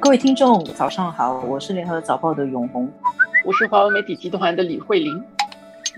各位听众，早上好，我是联合早报的永红，我是华为媒体集团的李慧玲。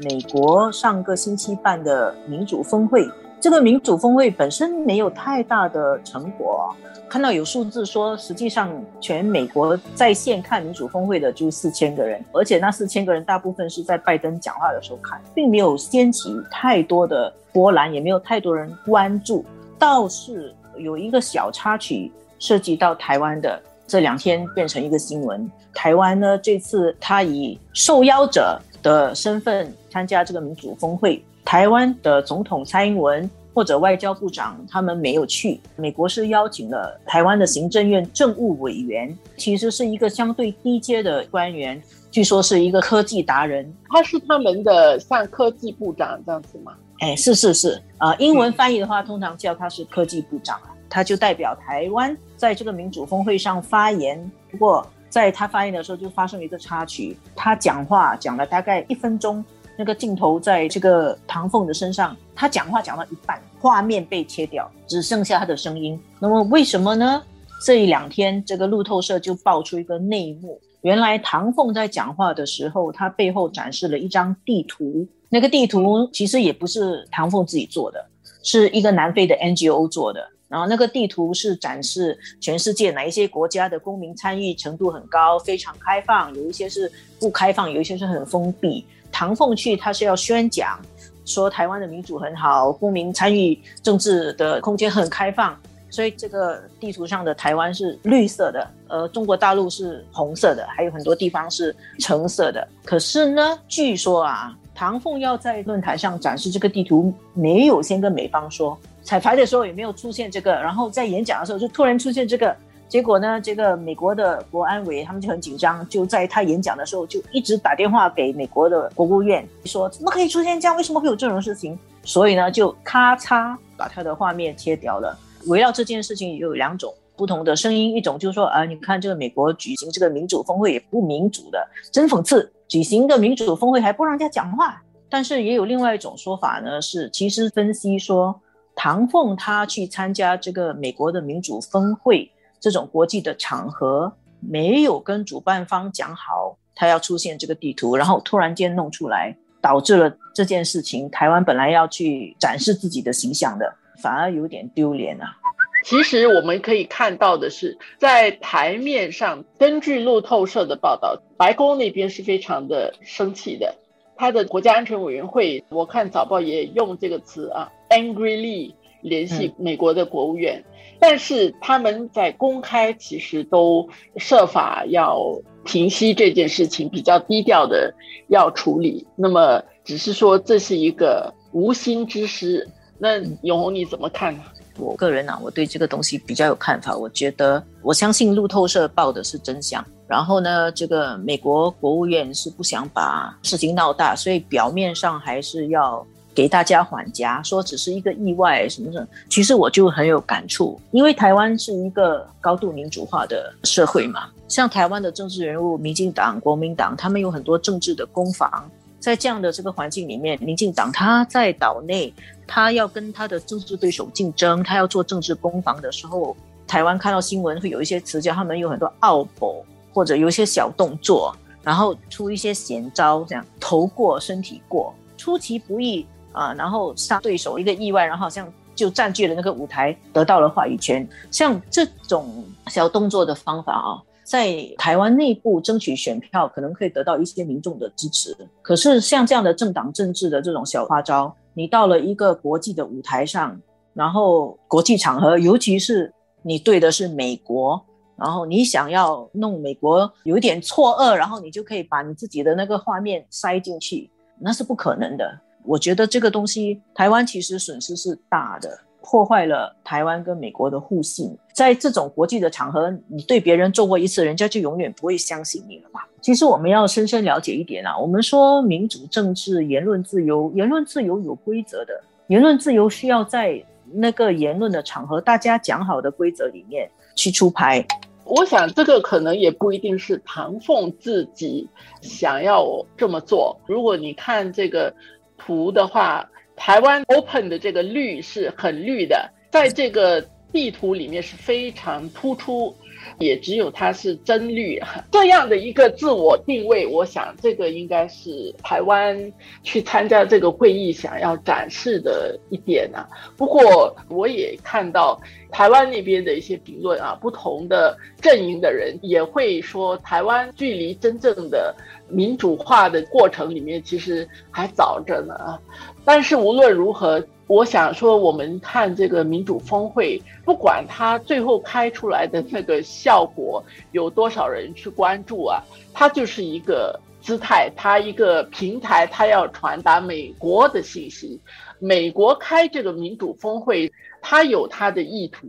美国上个星期办的民主峰会，这个民主峰会本身没有太大的成果。看到有数字说，实际上全美国在线看民主峰会的就四千个人，而且那四千个人大部分是在拜登讲话的时候看，并没有掀起太多的波澜，也没有太多人关注。倒是有一个小插曲涉及到台湾的。这两天变成一个新闻。台湾呢，这次他以受邀者的身份参加这个民主峰会。台湾的总统蔡英文或者外交部长他们没有去。美国是邀请了台湾的行政院政务委员，其实是一个相对低阶的官员，据说是一个科技达人。他是他们的像科技部长这样子吗？哎，是是是啊，英文翻译的话，通常叫他是科技部长啊。他就代表台湾在这个民主峰会上发言，不过在他发言的时候就发生了一个插曲，他讲话讲了大概一分钟，那个镜头在这个唐凤的身上，他讲话讲到一半，画面被切掉，只剩下他的声音。那么为什么呢？这一两天，这个路透社就爆出一个内幕，原来唐凤在讲话的时候，他背后展示了一张地图，那个地图其实也不是唐凤自己做的，是一个南非的 NGO 做的。然后那个地图是展示全世界哪一些国家的公民参与程度很高，非常开放；有一些是不开放，有一些是很封闭。唐凤去他是要宣讲，说台湾的民主很好，公民参与政治的空间很开放，所以这个地图上的台湾是绿色的，呃，中国大陆是红色的，还有很多地方是橙色的。可是呢，据说啊，唐凤要在论坛上展示这个地图，没有先跟美方说。彩排的时候也没有出现这个，然后在演讲的时候就突然出现这个，结果呢，这个美国的国安委他们就很紧张，就在他演讲的时候就一直打电话给美国的国务院，说怎么可以出现这样？为什么会有这种事情？所以呢，就咔嚓把他的画面切掉了。围绕这件事情有两种不同的声音，一种就是说啊，你看这个美国举行这个民主峰会也不民主的，真讽刺！举行个民主峰会还不让人家讲话。但是也有另外一种说法呢，是其实分析说。唐凤他去参加这个美国的民主峰会这种国际的场合，没有跟主办方讲好他要出现这个地图，然后突然间弄出来，导致了这件事情。台湾本来要去展示自己的形象的，反而有点丢脸啊。其实我们可以看到的是，在台面上，根据路透社的报道，白宫那边是非常的生气的。他的国家安全委员会，我看早报也用这个词啊，angrily 联系美国的国务院，但是他们在公开其实都设法要平息这件事情，比较低调的要处理。那么只是说这是一个无心之失。那永红你怎么看呢？我个人呢，我对这个东西比较有看法。我觉得，我相信路透社报的是真相。然后呢，这个美国国务院是不想把事情闹大，所以表面上还是要给大家缓颊，说只是一个意外什么的。其实我就很有感触，因为台湾是一个高度民主化的社会嘛。像台湾的政治人物，民进党、国民党，他们有很多政治的攻防。在这样的这个环境里面，民进党他在岛内。他要跟他的政治对手竞争，他要做政治攻防的时候，台湾看到新闻会有一些词叫他们有很多奥博，或者有一些小动作，然后出一些险招，这样头过身体过，出其不意啊，然后杀对手一个意外，然后好像就占据了那个舞台，得到了话语权。像这种小动作的方法啊，在台湾内部争取选票，可能可以得到一些民众的支持。可是像这样的政党政治的这种小花招。你到了一个国际的舞台上，然后国际场合，尤其是你对的是美国，然后你想要弄美国有一点错愕，然后你就可以把你自己的那个画面塞进去，那是不可能的。我觉得这个东西，台湾其实损失是大的，破坏了台湾跟美国的互信。在这种国际的场合，你对别人做过一次，人家就永远不会相信你了嘛。其实我们要深深了解一点啊，我们说民主政治、言论自由，言论自由有规则的，言论自由需要在那个言论的场合，大家讲好的规则里面去出牌。我想这个可能也不一定是唐凤自己想要这么做。如果你看这个图的话，台湾 open 的这个绿是很绿的，在这个地图里面是非常突出。也只有它是真绿 这样的一个自我定位。我想这个应该是台湾去参加这个会议想要展示的一点啊。不过我也看到台湾那边的一些评论啊，不同的阵营的人也会说，台湾距离真正的民主化的过程里面其实还早着呢啊。但是无论如何。我想说，我们看这个民主峰会，不管它最后开出来的那个效果有多少人去关注啊，它就是一个姿态，它一个平台，它要传达美国的信息。美国开这个民主峰会，它有它的意图。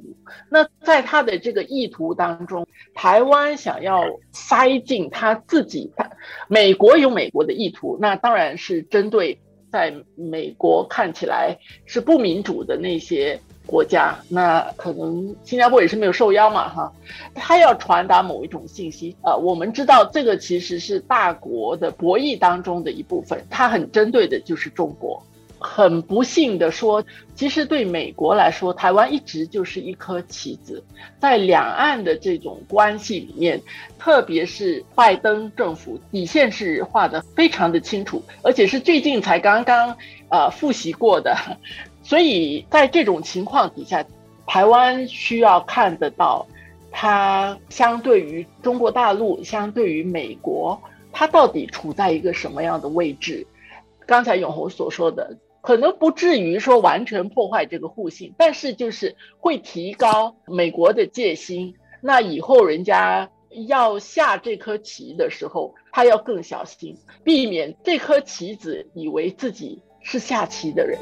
那在它的这个意图当中，台湾想要塞进他自己，美国有美国的意图，那当然是针对。在美国看起来是不民主的那些国家，那可能新加坡也是没有受邀嘛，哈，他要传达某一种信息，呃，我们知道这个其实是大国的博弈当中的一部分，他很针对的就是中国。很不幸的说，其实对美国来说，台湾一直就是一颗棋子，在两岸的这种关系里面，特别是拜登政府底线是画的非常的清楚，而且是最近才刚刚呃复习过的，所以在这种情况底下，台湾需要看得到，它相对于中国大陆，相对于美国，它到底处在一个什么样的位置？刚才永红所说的。可能不至于说完全破坏这个互信，但是就是会提高美国的戒心。那以后人家要下这颗棋的时候，他要更小心，避免这颗棋子以为自己是下棋的人。